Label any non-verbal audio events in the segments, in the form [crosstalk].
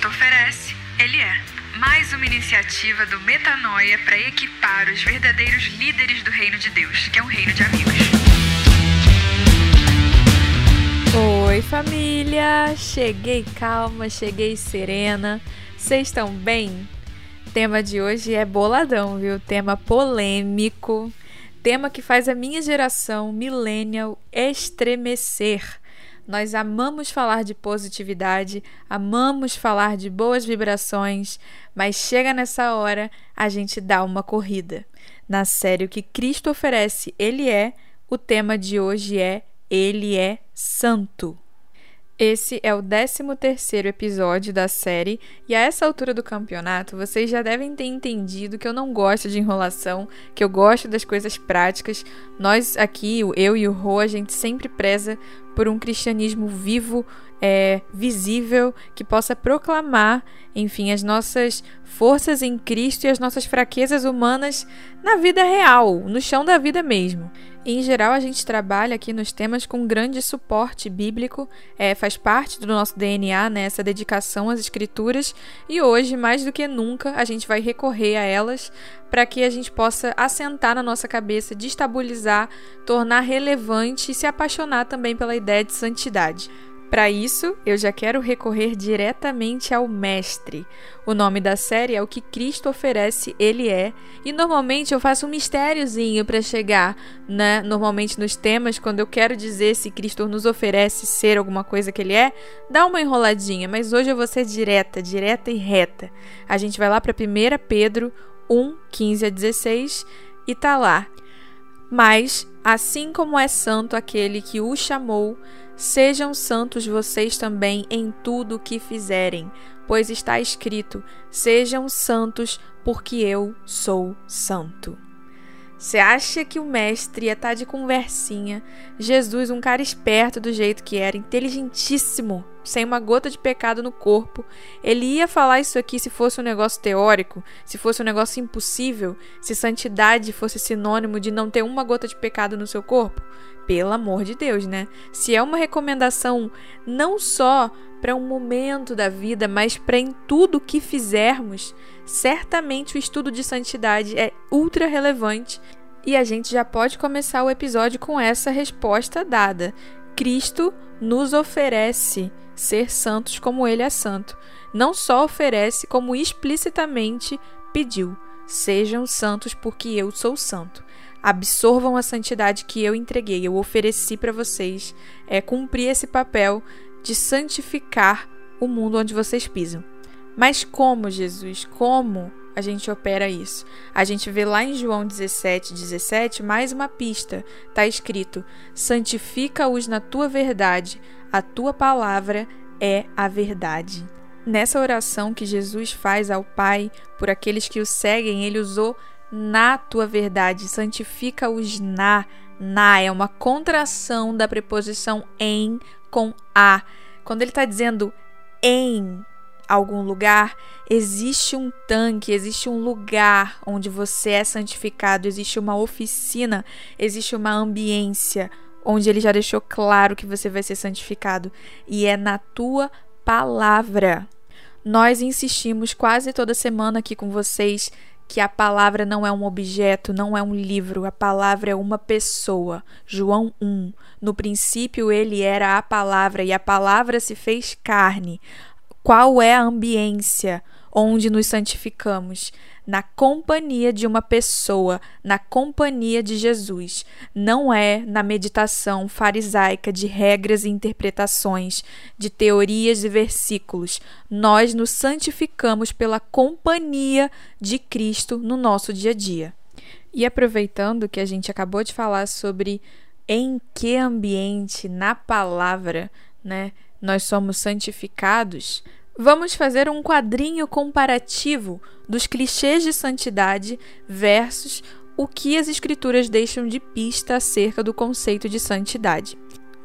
Cristo oferece, Ele é. Mais uma iniciativa do Metanoia para equipar os verdadeiros líderes do reino de Deus, que é um reino de amigos. Oi, família! Cheguei calma, cheguei serena. Vocês estão bem? Tema de hoje é boladão, viu? Tema polêmico. Tema que faz a minha geração millennial estremecer. Nós amamos falar de positividade, amamos falar de boas vibrações, mas chega nessa hora, a gente dá uma corrida. Na série O que Cristo oferece, Ele é, o tema de hoje é Ele é Santo. Esse é o 13º episódio da série e a essa altura do campeonato vocês já devem ter entendido que eu não gosto de enrolação, que eu gosto das coisas práticas. Nós aqui, eu e o Rô, a gente sempre preza por um cristianismo vivo, é, visível, que possa proclamar, enfim, as nossas forças em Cristo e as nossas fraquezas humanas na vida real, no chão da vida mesmo. Em geral, a gente trabalha aqui nos temas com grande suporte bíblico, é, faz parte do nosso DNA né, essa dedicação às Escrituras, e hoje, mais do que nunca, a gente vai recorrer a elas para que a gente possa assentar na nossa cabeça, destabilizar, tornar relevante e se apaixonar também pela ideia de santidade. Para isso, eu já quero recorrer diretamente ao Mestre. O nome da série é O que Cristo oferece, Ele é, e normalmente eu faço um mistériozinho para chegar, né? Normalmente nos temas, quando eu quero dizer se Cristo nos oferece ser alguma coisa que Ele é, dá uma enroladinha, mas hoje eu vou ser direta, direta e reta. A gente vai lá para 1 Pedro 1, 15 a 16 e tá lá. Mas, assim como é santo aquele que o chamou, Sejam santos vocês também em tudo o que fizerem, pois está escrito: Sejam santos, porque eu sou santo. Você acha que o mestre ia estar tá de conversinha? Jesus, um cara esperto do jeito que era, inteligentíssimo, sem uma gota de pecado no corpo, ele ia falar isso aqui se fosse um negócio teórico, se fosse um negócio impossível, se santidade fosse sinônimo de não ter uma gota de pecado no seu corpo? Pelo amor de Deus, né? Se é uma recomendação não só para um momento da vida, mas para em tudo que fizermos, certamente o estudo de santidade é ultra relevante e a gente já pode começar o episódio com essa resposta dada. Cristo nos oferece ser santos como ele é santo. Não só oferece, como explicitamente pediu: sejam santos porque eu sou santo. Absorvam a santidade que eu entreguei, eu ofereci para vocês, é cumprir esse papel de santificar o mundo onde vocês pisam. Mas como, Jesus? Como a gente opera isso? A gente vê lá em João 17, 17, mais uma pista. Está escrito: santifica-os na tua verdade, a tua palavra é a verdade. Nessa oração que Jesus faz ao Pai por aqueles que o seguem, ele usou na tua verdade, santifica-os na. Na é uma contração da preposição em com a. Quando ele está dizendo em algum lugar, existe um tanque, existe um lugar onde você é santificado, existe uma oficina, existe uma ambiência onde ele já deixou claro que você vai ser santificado e é na tua palavra. Nós insistimos quase toda semana aqui com vocês que a palavra não é um objeto, não é um livro, a palavra é uma pessoa. João 1. No princípio ele era a palavra e a palavra se fez carne. Qual é a ambiência onde nos santificamos? Na companhia de uma pessoa, na companhia de Jesus. Não é na meditação farisaica de regras e interpretações, de teorias e versículos. Nós nos santificamos pela companhia de Cristo no nosso dia a dia. E aproveitando que a gente acabou de falar sobre em que ambiente, na palavra, né, nós somos santificados, vamos fazer um quadrinho comparativo dos clichês de santidade versus o que as escrituras deixam de pista acerca do conceito de santidade.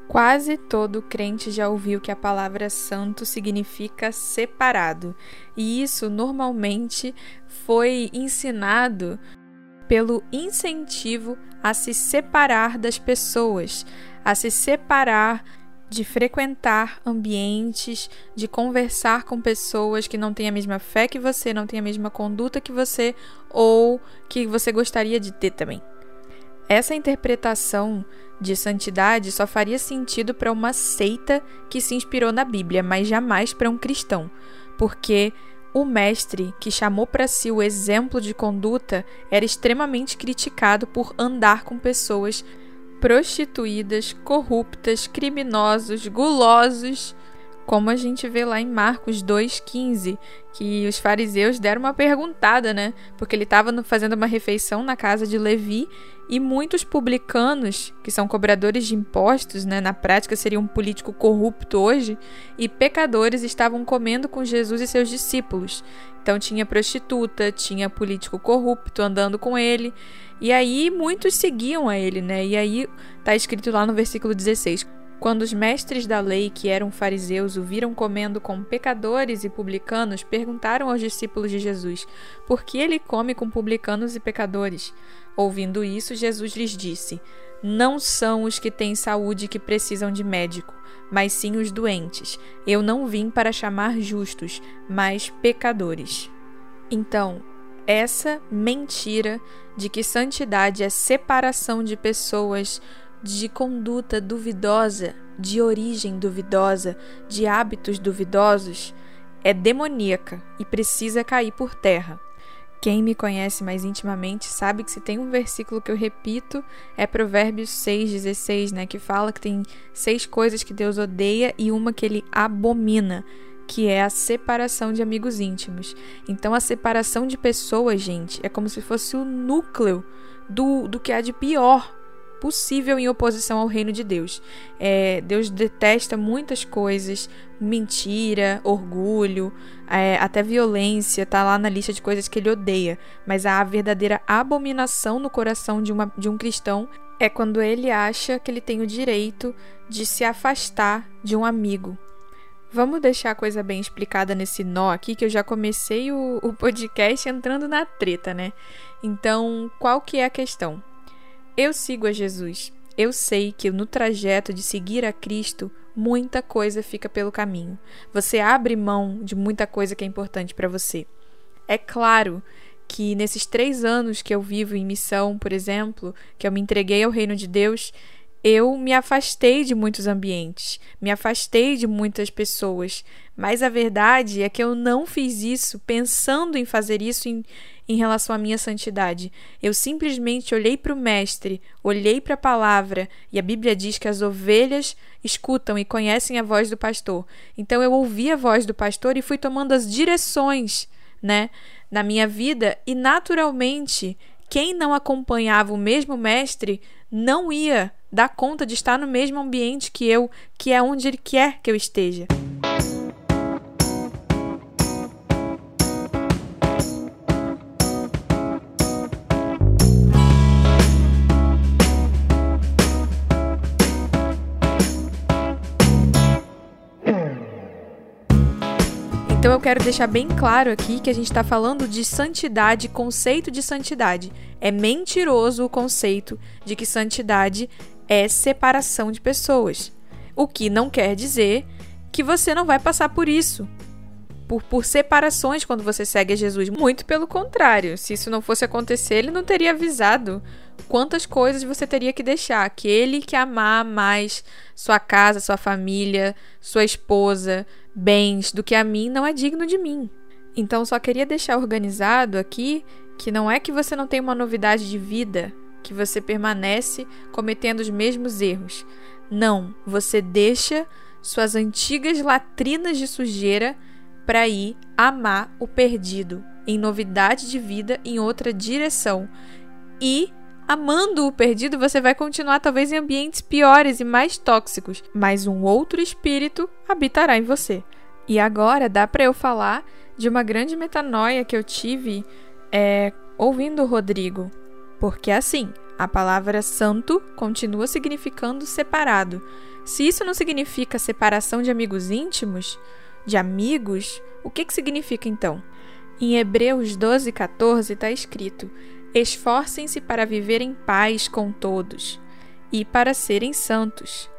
Quase todo crente já ouviu que a palavra santo significa separado, e isso normalmente foi ensinado pelo incentivo a se separar das pessoas, a se separar de frequentar ambientes, de conversar com pessoas que não têm a mesma fé que você, não têm a mesma conduta que você ou que você gostaria de ter também. Essa interpretação de santidade só faria sentido para uma seita que se inspirou na Bíblia, mas jamais para um cristão, porque o mestre que chamou para si o exemplo de conduta era extremamente criticado por andar com pessoas prostituídas, corruptas, criminosos, gulosos, como a gente vê lá em Marcos 2,15, que os fariseus deram uma perguntada, né? Porque ele estava fazendo uma refeição na casa de Levi e muitos publicanos, que são cobradores de impostos, né? Na prática seria um político corrupto hoje, e pecadores estavam comendo com Jesus e seus discípulos. Então tinha prostituta, tinha político corrupto andando com ele. E aí muitos seguiam a ele, né? E aí tá escrito lá no versículo 16: quando os mestres da lei, que eram fariseus, o viram comendo com pecadores e publicanos, perguntaram aos discípulos de Jesus: Por que ele come com publicanos e pecadores? Ouvindo isso, Jesus lhes disse: Não são os que têm saúde que precisam de médico, mas sim os doentes. Eu não vim para chamar justos, mas pecadores. Então, essa mentira de que santidade é separação de pessoas de conduta duvidosa, de origem duvidosa, de hábitos duvidosos, é demoníaca e precisa cair por terra. Quem me conhece mais intimamente sabe que se tem um versículo que eu repito é Provérbios 6,16, né? Que fala que tem seis coisas que Deus odeia e uma que ele abomina que é a separação de amigos íntimos. Então, a separação de pessoas, gente, é como se fosse o núcleo do, do que há de pior possível em oposição ao reino de Deus. É, Deus detesta muitas coisas, mentira, orgulho, é, até violência, tá lá na lista de coisas que ele odeia. Mas a verdadeira abominação no coração de, uma, de um cristão é quando ele acha que ele tem o direito de se afastar de um amigo, Vamos deixar a coisa bem explicada nesse nó aqui, que eu já comecei o, o podcast entrando na treta, né? Então, qual que é a questão? Eu sigo a Jesus. Eu sei que no trajeto de seguir a Cristo, muita coisa fica pelo caminho. Você abre mão de muita coisa que é importante para você. É claro que nesses três anos que eu vivo em missão, por exemplo, que eu me entreguei ao reino de Deus, eu me afastei de muitos ambientes, me afastei de muitas pessoas, mas a verdade é que eu não fiz isso pensando em fazer isso em, em relação à minha santidade. Eu simplesmente olhei para o Mestre, olhei para a palavra, e a Bíblia diz que as ovelhas escutam e conhecem a voz do pastor. Então eu ouvi a voz do pastor e fui tomando as direções, né, na minha vida, e naturalmente quem não acompanhava o mesmo mestre não ia dar conta de estar no mesmo ambiente que eu, que é onde ele quer que eu esteja. Então eu quero deixar bem claro aqui que a gente está falando de santidade, conceito de santidade. É mentiroso o conceito de que santidade é separação de pessoas. O que não quer dizer que você não vai passar por isso. Por, por separações quando você segue a Jesus. Muito pelo contrário. Se isso não fosse acontecer, ele não teria avisado quantas coisas você teria que deixar. Aquele que amar mais sua casa, sua família, sua esposa, bens do que a mim não é digno de mim. Então só queria deixar organizado aqui que não é que você não tem uma novidade de vida, que você permanece cometendo os mesmos erros. Não, você deixa suas antigas latrinas de sujeira para ir amar o perdido, em novidade de vida em outra direção. E amando o perdido, você vai continuar talvez em ambientes piores e mais tóxicos, mas um outro espírito habitará em você. E agora dá para eu falar de uma grande metanoia que eu tive é, ouvindo o Rodrigo. Porque assim, a palavra santo continua significando separado. Se isso não significa separação de amigos íntimos, de amigos, o que, que significa então? Em Hebreus 12, 14 está escrito: Esforcem-se para viver em paz com todos e para serem santos.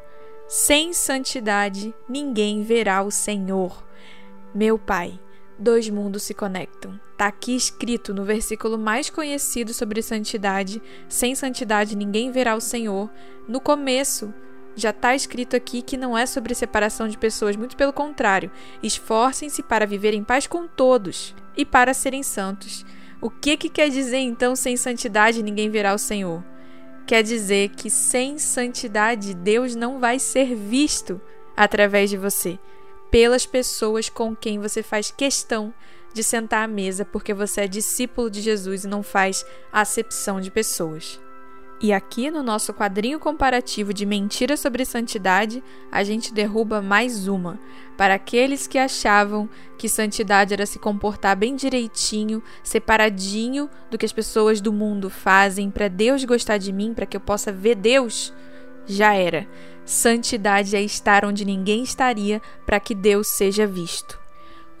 Sem santidade ninguém verá o Senhor. Meu Pai, dois mundos se conectam. Está aqui escrito no versículo mais conhecido sobre santidade: sem santidade ninguém verá o Senhor. No começo, já está escrito aqui que não é sobre separação de pessoas, muito pelo contrário. Esforcem-se para viver em paz com todos e para serem santos. O que, que quer dizer então sem santidade ninguém verá o Senhor? Quer dizer que sem santidade Deus não vai ser visto através de você, pelas pessoas com quem você faz questão de sentar à mesa porque você é discípulo de Jesus e não faz acepção de pessoas. E aqui no nosso quadrinho comparativo de mentiras sobre santidade, a gente derruba mais uma. Para aqueles que achavam que santidade era se comportar bem direitinho, separadinho do que as pessoas do mundo fazem, para Deus gostar de mim, para que eu possa ver Deus, já era. Santidade é estar onde ninguém estaria para que Deus seja visto.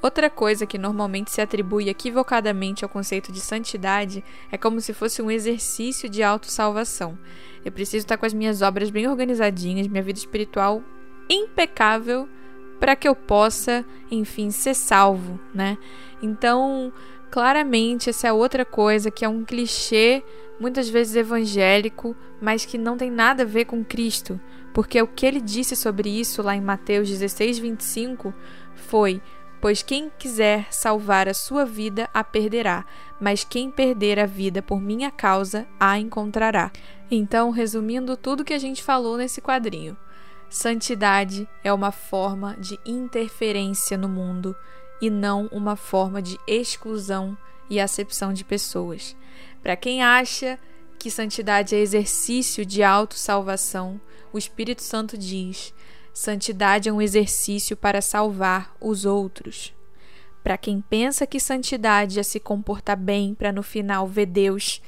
Outra coisa que normalmente se atribui equivocadamente ao conceito de santidade é como se fosse um exercício de autossalvação. Eu preciso estar com as minhas obras bem organizadinhas, minha vida espiritual impecável para que eu possa, enfim, ser salvo, né? Então, claramente essa é outra coisa que é um clichê muitas vezes evangélico, mas que não tem nada a ver com Cristo, porque o que ele disse sobre isso lá em Mateus 16, 25 foi: Pois quem quiser salvar a sua vida a perderá, mas quem perder a vida por minha causa a encontrará. Então, resumindo tudo que a gente falou nesse quadrinho, santidade é uma forma de interferência no mundo e não uma forma de exclusão e acepção de pessoas. Para quem acha que santidade é exercício de autossalvação, o Espírito Santo diz: Santidade é um exercício para salvar os outros. Para quem pensa que santidade é se comportar bem para no final ver Deus,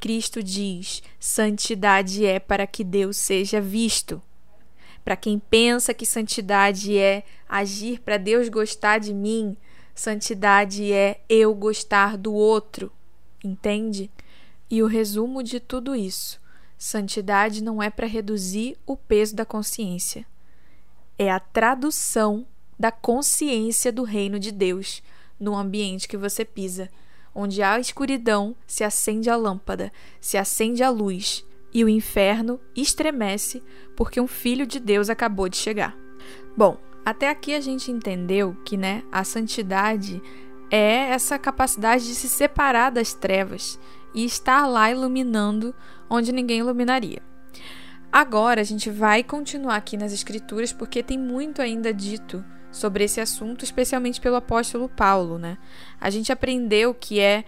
Cristo diz: santidade é para que Deus seja visto. Para quem pensa que santidade é agir para Deus gostar de mim, santidade é eu gostar do outro. Entende? E o resumo de tudo isso: santidade não é para reduzir o peso da consciência é a tradução da consciência do reino de Deus no ambiente que você pisa. Onde há escuridão, se acende a lâmpada, se acende a luz, e o inferno estremece porque um filho de Deus acabou de chegar. Bom, até aqui a gente entendeu que, né, a santidade é essa capacidade de se separar das trevas e estar lá iluminando onde ninguém iluminaria. Agora a gente vai continuar aqui nas Escrituras porque tem muito ainda dito sobre esse assunto, especialmente pelo apóstolo Paulo, né? A gente aprendeu que é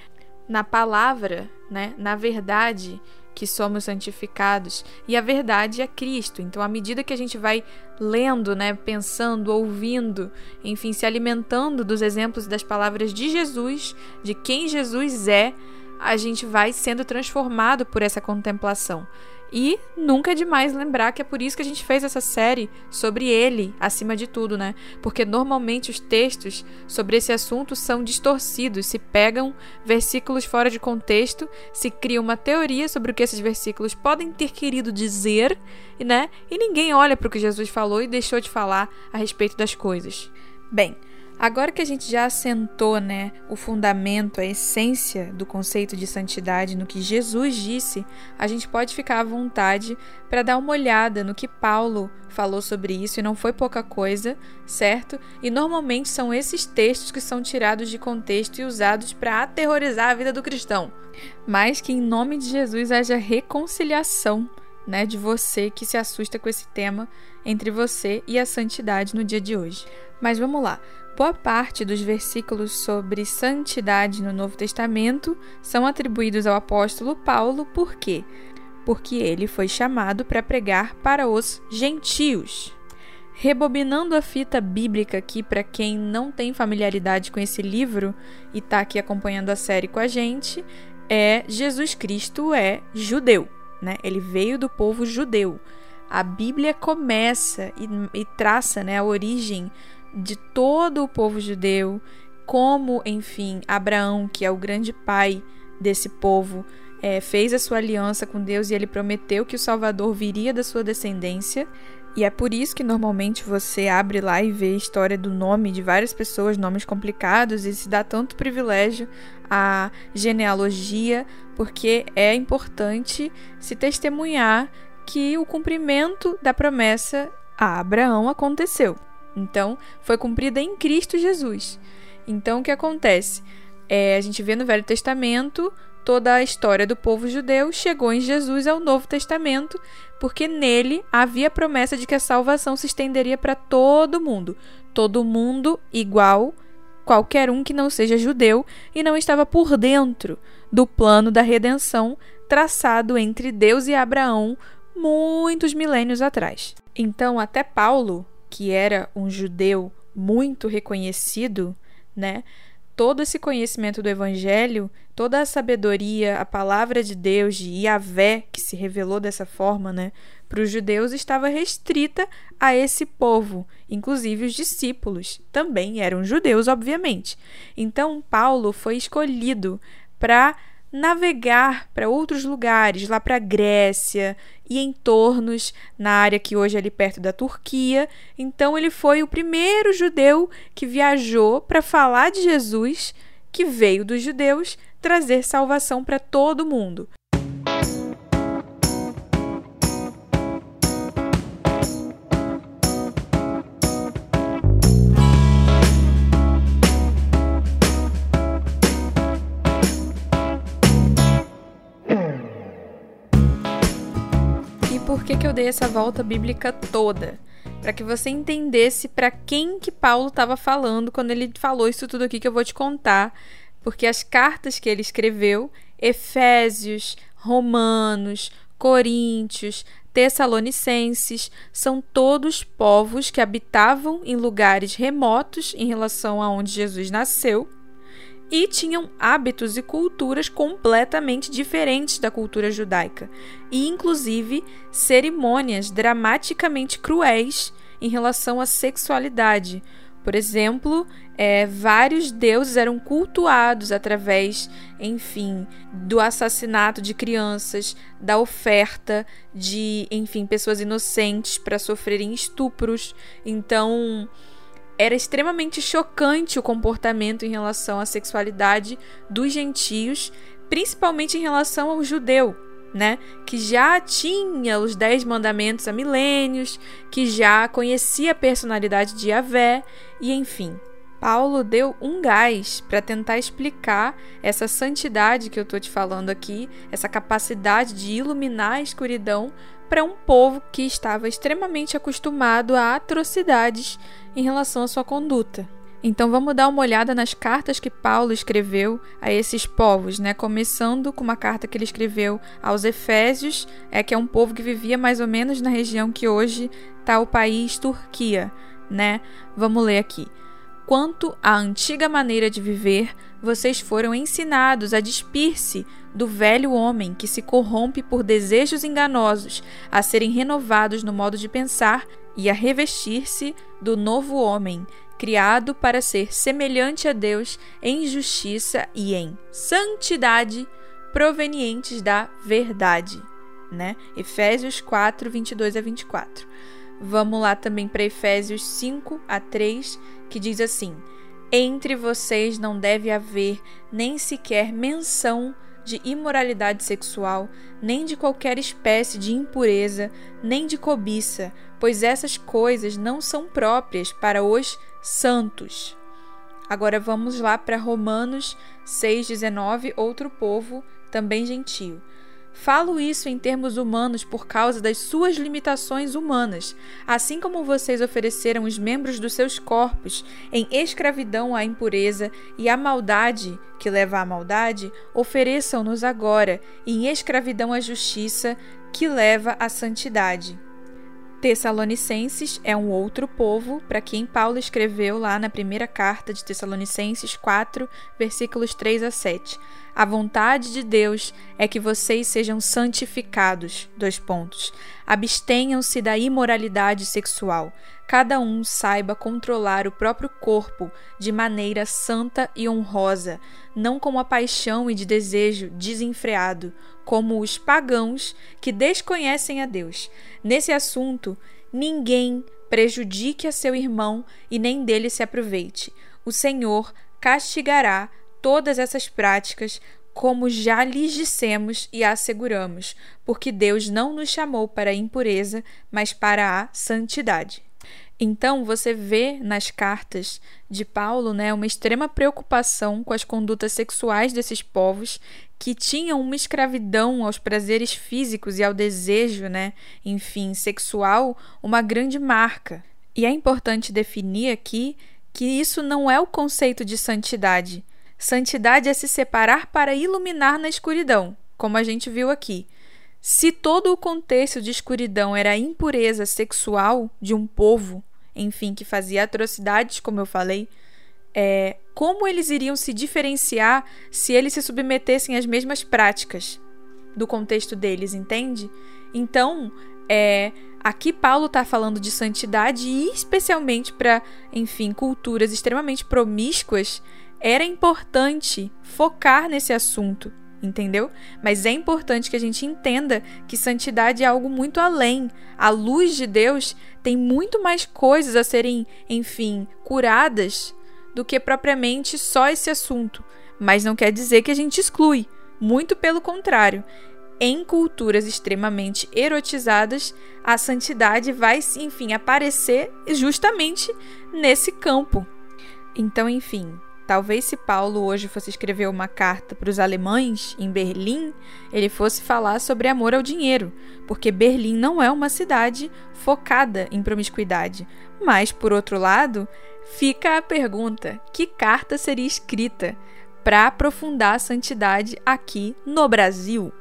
na palavra, né, na verdade, que somos santificados, e a verdade é Cristo. Então, à medida que a gente vai lendo, né, pensando, ouvindo, enfim, se alimentando dos exemplos das palavras de Jesus, de quem Jesus é, a gente vai sendo transformado por essa contemplação. E nunca é demais lembrar que é por isso que a gente fez essa série sobre ele, acima de tudo, né? Porque normalmente os textos sobre esse assunto são distorcidos, se pegam versículos fora de contexto, se cria uma teoria sobre o que esses versículos podem ter querido dizer, né? E ninguém olha para o que Jesus falou e deixou de falar a respeito das coisas. Bem, Agora que a gente já assentou, né, o fundamento, a essência do conceito de santidade no que Jesus disse, a gente pode ficar à vontade para dar uma olhada no que Paulo falou sobre isso e não foi pouca coisa, certo? E normalmente são esses textos que são tirados de contexto e usados para aterrorizar a vida do cristão. Mas que em nome de Jesus haja reconciliação, né, de você que se assusta com esse tema entre você e a santidade no dia de hoje. Mas vamos lá. Boa parte dos versículos sobre santidade no Novo Testamento são atribuídos ao apóstolo Paulo, por quê? Porque ele foi chamado para pregar para os gentios. Rebobinando a fita bíblica aqui para quem não tem familiaridade com esse livro e está aqui acompanhando a série com a gente, é Jesus Cristo é judeu, né? Ele veio do povo judeu. A Bíblia começa e, e traça né, a origem de todo o povo judeu, como, enfim, Abraão, que é o grande pai desse povo, é, fez a sua aliança com Deus e ele prometeu que o Salvador viria da sua descendência. E é por isso que normalmente você abre lá e vê a história do nome de várias pessoas, nomes complicados, e se dá tanto privilégio à genealogia, porque é importante se testemunhar que o cumprimento da promessa a Abraão aconteceu. Então, foi cumprida em Cristo Jesus. Então, o que acontece? É, a gente vê no Velho Testamento toda a história do povo judeu chegou em Jesus ao Novo Testamento, porque nele havia a promessa de que a salvação se estenderia para todo mundo, todo mundo igual, qualquer um que não seja judeu e não estava por dentro do plano da redenção traçado entre Deus e Abraão muitos milênios atrás. Então, até Paulo, que era um judeu muito reconhecido, né? todo esse conhecimento do Evangelho, toda a sabedoria, a palavra de Deus, de Yahvé, que se revelou dessa forma, né, para os judeus, estava restrita a esse povo. Inclusive, os discípulos também eram judeus, obviamente. Então, Paulo foi escolhido para navegar para outros lugares, lá para a Grécia e entornos, na área que hoje é ali perto da Turquia. Então ele foi o primeiro judeu que viajou para falar de Jesus, que veio dos judeus trazer salvação para todo mundo. Por que, que eu dei essa volta bíblica toda? Para que você entendesse para quem que Paulo estava falando quando ele falou isso tudo aqui que eu vou te contar, porque as cartas que ele escreveu, Efésios, Romanos, Coríntios, Tessalonicenses, são todos povos que habitavam em lugares remotos em relação a onde Jesus nasceu e tinham hábitos e culturas completamente diferentes da cultura judaica, e inclusive cerimônias dramaticamente cruéis em relação à sexualidade. Por exemplo, é, vários deuses eram cultuados através, enfim, do assassinato de crianças, da oferta de, enfim, pessoas inocentes para sofrerem estupros. Então, era extremamente chocante o comportamento em relação à sexualidade dos gentios, principalmente em relação ao judeu, né? Que já tinha os dez mandamentos há milênios, que já conhecia a personalidade de Yahvé, e enfim. Paulo deu um gás para tentar explicar essa santidade que eu estou te falando aqui, essa capacidade de iluminar a escuridão para um povo que estava extremamente acostumado a atrocidades em relação à sua conduta. Então vamos dar uma olhada nas cartas que Paulo escreveu a esses povos, né? Começando com uma carta que ele escreveu aos Efésios, é que é um povo que vivia mais ou menos na região que hoje está o país Turquia, né? Vamos ler aqui. Quanto à antiga maneira de viver, vocês foram ensinados a despir-se do velho homem que se corrompe por desejos enganosos, a serem renovados no modo de pensar e a revestir-se do novo homem, criado para ser semelhante a Deus em justiça e em santidade provenientes da verdade. Né? Efésios 4, 22 a 24. Vamos lá também para Efésios 5 a 3, que diz assim: Entre vocês não deve haver nem sequer menção de imoralidade sexual, nem de qualquer espécie de impureza, nem de cobiça, pois essas coisas não são próprias para os santos. Agora vamos lá para Romanos 6,19, outro povo, também gentio. Falo isso em termos humanos por causa das suas limitações humanas, assim como vocês ofereceram os membros dos seus corpos em escravidão à impureza e à maldade que leva à maldade, ofereçam-nos agora em escravidão à justiça que leva à santidade. Tessalonicenses é um outro povo para quem Paulo escreveu lá na primeira carta de Tessalonicenses 4, versículos 3 a 7. A vontade de Deus é que vocês sejam santificados. Dois pontos. Abstenham-se da imoralidade sexual. Cada um saiba controlar o próprio corpo de maneira santa e honrosa, não com a paixão e de desejo desenfreado, como os pagãos que desconhecem a Deus. Nesse assunto, ninguém prejudique a seu irmão e nem dele se aproveite. O Senhor castigará todas essas práticas, como já lhes dissemos e asseguramos, porque Deus não nos chamou para a impureza, mas para a santidade. Então, você vê nas cartas de Paulo né, uma extrema preocupação com as condutas sexuais desses povos que tinham uma escravidão aos prazeres físicos e ao desejo, né, enfim, sexual, uma grande marca. E é importante definir aqui que isso não é o conceito de santidade. Santidade é se separar para iluminar na escuridão, como a gente viu aqui. Se todo o contexto de escuridão era a impureza sexual de um povo, enfim, que fazia atrocidades, como eu falei, é, como eles iriam se diferenciar se eles se submetessem às mesmas práticas do contexto deles, entende? Então, é, aqui Paulo está falando de santidade e especialmente para, enfim, culturas extremamente promíscuas, era importante focar nesse assunto entendeu? Mas é importante que a gente entenda que santidade é algo muito além. A luz de Deus tem muito mais coisas a serem, enfim, curadas do que propriamente só esse assunto. Mas não quer dizer que a gente exclui. Muito pelo contrário. Em culturas extremamente erotizadas, a santidade vai, enfim, aparecer justamente nesse campo. Então, enfim, Talvez se Paulo hoje fosse escrever uma carta para os alemães em Berlim, ele fosse falar sobre amor ao dinheiro, porque Berlim não é uma cidade focada em promiscuidade. Mas, por outro lado, fica a pergunta: que carta seria escrita para aprofundar a santidade aqui no Brasil?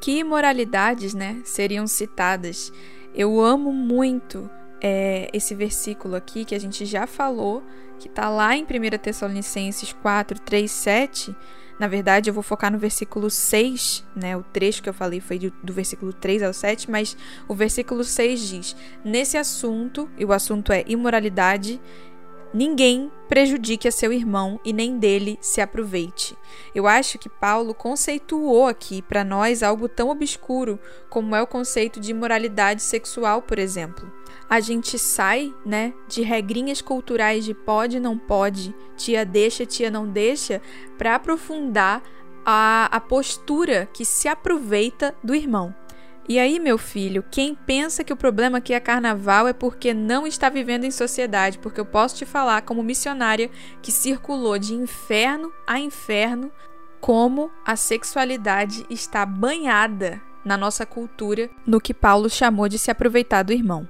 Que imoralidades, né, seriam citadas? Eu amo muito é, esse versículo aqui que a gente já falou que está lá em 1 Tessalonicenses 4, 3, 7. Na verdade, eu vou focar no versículo 6, né? O trecho que eu falei foi do, do versículo 3 ao 7, mas o versículo 6 diz: Nesse assunto, e o assunto é imoralidade, ninguém prejudique a seu irmão e nem dele se aproveite. Eu acho que Paulo conceituou aqui para nós algo tão obscuro como é o conceito de imoralidade sexual, por exemplo a gente sai, né, de regrinhas culturais de pode, não pode, tia deixa, tia não deixa, para aprofundar a, a postura que se aproveita do irmão. E aí, meu filho, quem pensa que o problema aqui é carnaval é porque não está vivendo em sociedade, porque eu posso te falar, como missionária que circulou de inferno a inferno, como a sexualidade está banhada na nossa cultura no que Paulo chamou de se aproveitar do irmão.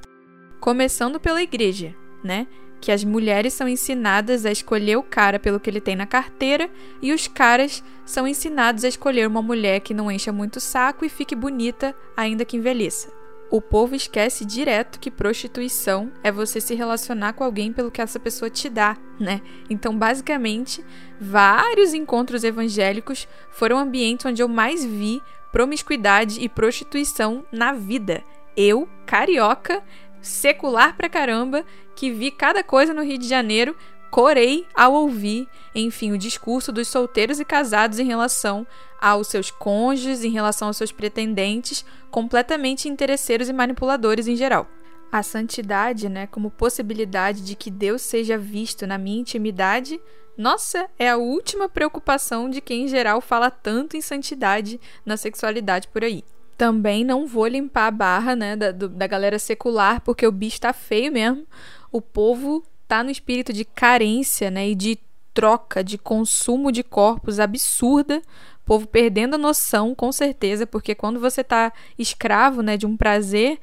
Começando pela igreja, né? Que as mulheres são ensinadas a escolher o cara pelo que ele tem na carteira e os caras são ensinados a escolher uma mulher que não encha muito saco e fique bonita ainda que envelheça. O povo esquece direto que prostituição é você se relacionar com alguém pelo que essa pessoa te dá, né? Então, basicamente, vários encontros evangélicos foram ambientes onde eu mais vi promiscuidade e prostituição na vida. Eu, carioca, secular pra caramba, que vi cada coisa no Rio de Janeiro, corei ao ouvir, enfim, o discurso dos solteiros e casados em relação aos seus cônjuges, em relação aos seus pretendentes, completamente interesseiros e manipuladores em geral. A santidade, né, como possibilidade de que Deus seja visto na minha intimidade, nossa, é a última preocupação de quem em geral fala tanto em santidade na sexualidade por aí. Também não vou limpar a barra, né, da, do, da galera secular, porque o bicho tá feio mesmo. O povo tá no espírito de carência, né, e de troca, de consumo de corpos absurda. O povo perdendo a noção, com certeza, porque quando você tá escravo, né, de um prazer,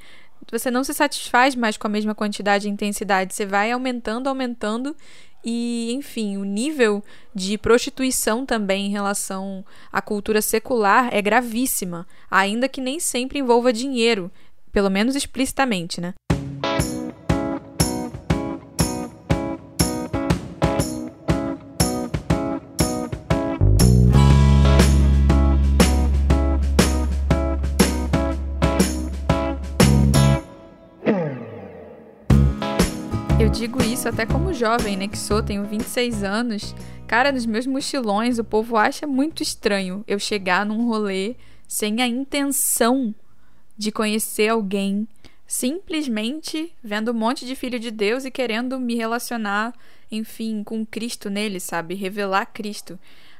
você não se satisfaz mais com a mesma quantidade e intensidade. Você vai aumentando, aumentando e, enfim, o nível de prostituição também em relação à cultura secular é gravíssima, ainda que nem sempre envolva dinheiro, pelo menos explicitamente, né? Digo isso até como jovem, né, que sou, tenho 26 anos. Cara, nos meus mochilões, o povo acha muito estranho eu chegar num rolê sem a intenção de conhecer alguém simplesmente vendo um monte de filho de Deus e querendo me relacionar, enfim, com Cristo nele, sabe? Revelar Cristo.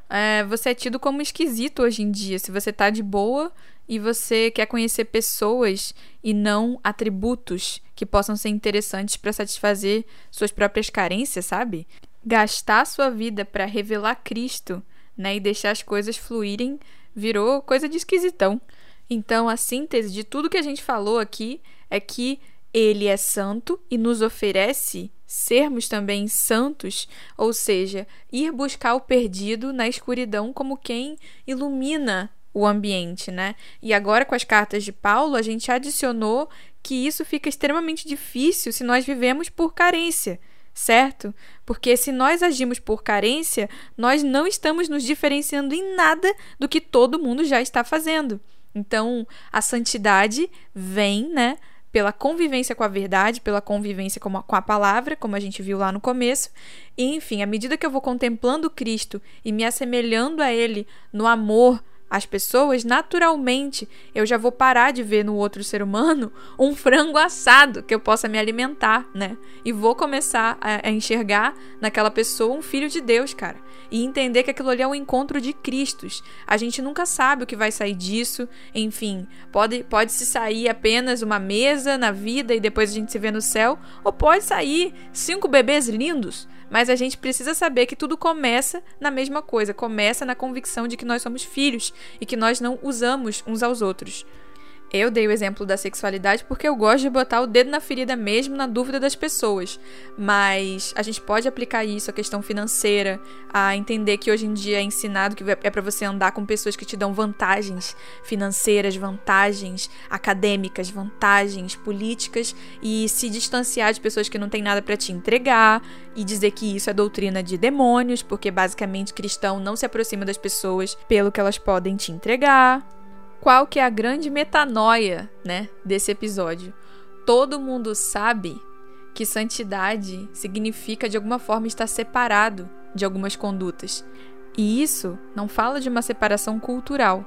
É, você é tido como esquisito hoje em dia. Se você tá de boa e você quer conhecer pessoas e não atributos que possam ser interessantes para satisfazer suas próprias carências, sabe? Gastar sua vida para revelar Cristo, né, e deixar as coisas fluírem virou coisa de esquisitão. Então, a síntese de tudo que a gente falou aqui é que ele é santo e nos oferece sermos também santos, ou seja, ir buscar o perdido na escuridão como quem ilumina o ambiente, né? E agora com as cartas de Paulo, a gente adicionou que isso fica extremamente difícil se nós vivemos por carência, certo? Porque se nós agimos por carência, nós não estamos nos diferenciando em nada do que todo mundo já está fazendo. Então, a santidade vem, né, pela convivência com a verdade, pela convivência com a, com a palavra, como a gente viu lá no começo. E, enfim, à medida que eu vou contemplando Cristo e me assemelhando a Ele no amor, as pessoas, naturalmente eu já vou parar de ver no outro ser humano [laughs] um frango assado que eu possa me alimentar, né? E vou começar a, a, enxergar naquela pessoa um filho de Deus, cara. E entender que aquilo ali é um encontro de Cristos. A gente nunca sabe o que vai sair disso. Enfim, pode, pode se sair apenas uma mesa na vida e depois a gente se vê no céu, ou pode sair cinco bebês lindos mas a gente precisa saber que tudo começa na mesma coisa, começa na convicção de que nós somos filhos e que nós não usamos uns aos outros. Eu dei o exemplo da sexualidade porque eu gosto de botar o dedo na ferida mesmo na dúvida das pessoas. Mas a gente pode aplicar isso à questão financeira, a entender que hoje em dia é ensinado que é para você andar com pessoas que te dão vantagens financeiras, vantagens acadêmicas, vantagens políticas e se distanciar de pessoas que não têm nada para te entregar e dizer que isso é doutrina de demônios, porque basicamente cristão não se aproxima das pessoas pelo que elas podem te entregar qual que é a grande metanoia, né, desse episódio? Todo mundo sabe que santidade significa de alguma forma estar separado de algumas condutas. E isso não fala de uma separação cultural,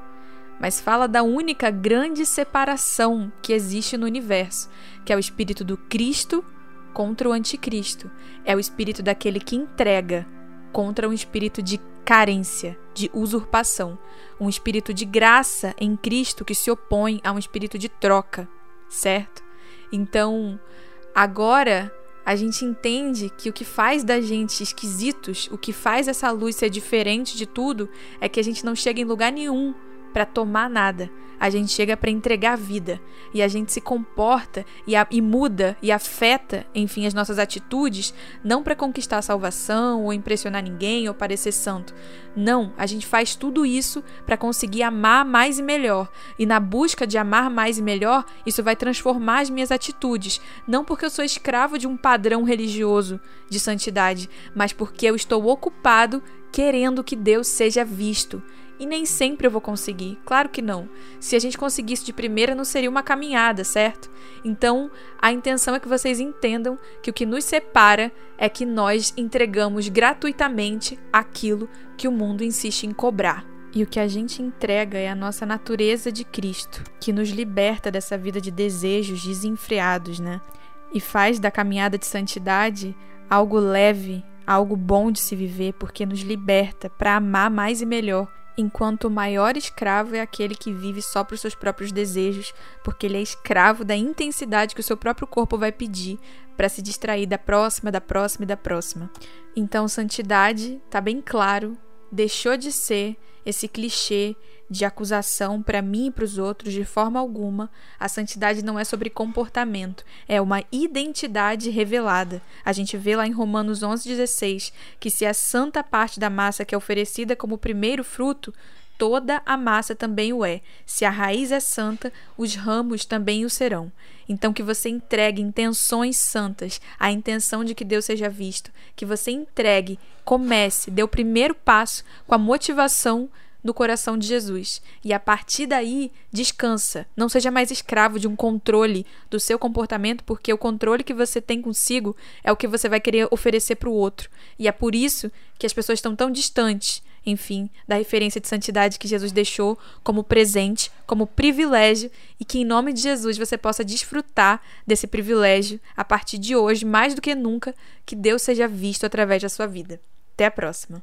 mas fala da única grande separação que existe no universo, que é o espírito do Cristo contra o anticristo. É o espírito daquele que entrega contra um espírito de carência, de usurpação, um espírito de graça em Cristo que se opõe a um espírito de troca, certo? Então, agora a gente entende que o que faz da gente esquisitos, o que faz essa luz ser diferente de tudo, é que a gente não chega em lugar nenhum para tomar nada a gente chega para entregar a vida e a gente se comporta e, a, e muda e afeta, enfim, as nossas atitudes, não para conquistar a salvação ou impressionar ninguém ou parecer santo. Não, a gente faz tudo isso para conseguir amar mais e melhor. E na busca de amar mais e melhor, isso vai transformar as minhas atitudes, não porque eu sou escravo de um padrão religioso de santidade, mas porque eu estou ocupado querendo que Deus seja visto e nem sempre eu vou conseguir. Claro que não. Se a gente conseguisse de primeira, não seria uma caminhada, certo? Então, a intenção é que vocês entendam que o que nos separa é que nós entregamos gratuitamente aquilo que o mundo insiste em cobrar. E o que a gente entrega é a nossa natureza de Cristo, que nos liberta dessa vida de desejos desenfreados, né? E faz da caminhada de santidade algo leve, algo bom de se viver, porque nos liberta para amar mais e melhor enquanto o maior escravo é aquele que vive só para os seus próprios desejos, porque ele é escravo da intensidade que o seu próprio corpo vai pedir para se distrair da próxima, da próxima e da próxima. Então, santidade, tá bem claro, deixou de ser esse clichê de acusação para mim e para os outros de forma alguma. A santidade não é sobre comportamento, é uma identidade revelada. A gente vê lá em Romanos 11:16 que se a santa parte da massa que é oferecida como primeiro fruto, toda a massa também o é. Se a raiz é santa, os ramos também o serão. Então, que você entregue intenções santas, a intenção de que Deus seja visto, que você entregue, comece, dê o primeiro passo com a motivação no coração de Jesus. E a partir daí, descansa. Não seja mais escravo de um controle do seu comportamento, porque o controle que você tem consigo é o que você vai querer oferecer para o outro. E é por isso que as pessoas estão tão distantes enfim, da referência de santidade que Jesus deixou como presente, como privilégio e que em nome de Jesus você possa desfrutar desse privilégio a partir de hoje, mais do que nunca, que Deus seja visto através da sua vida. Até a próxima.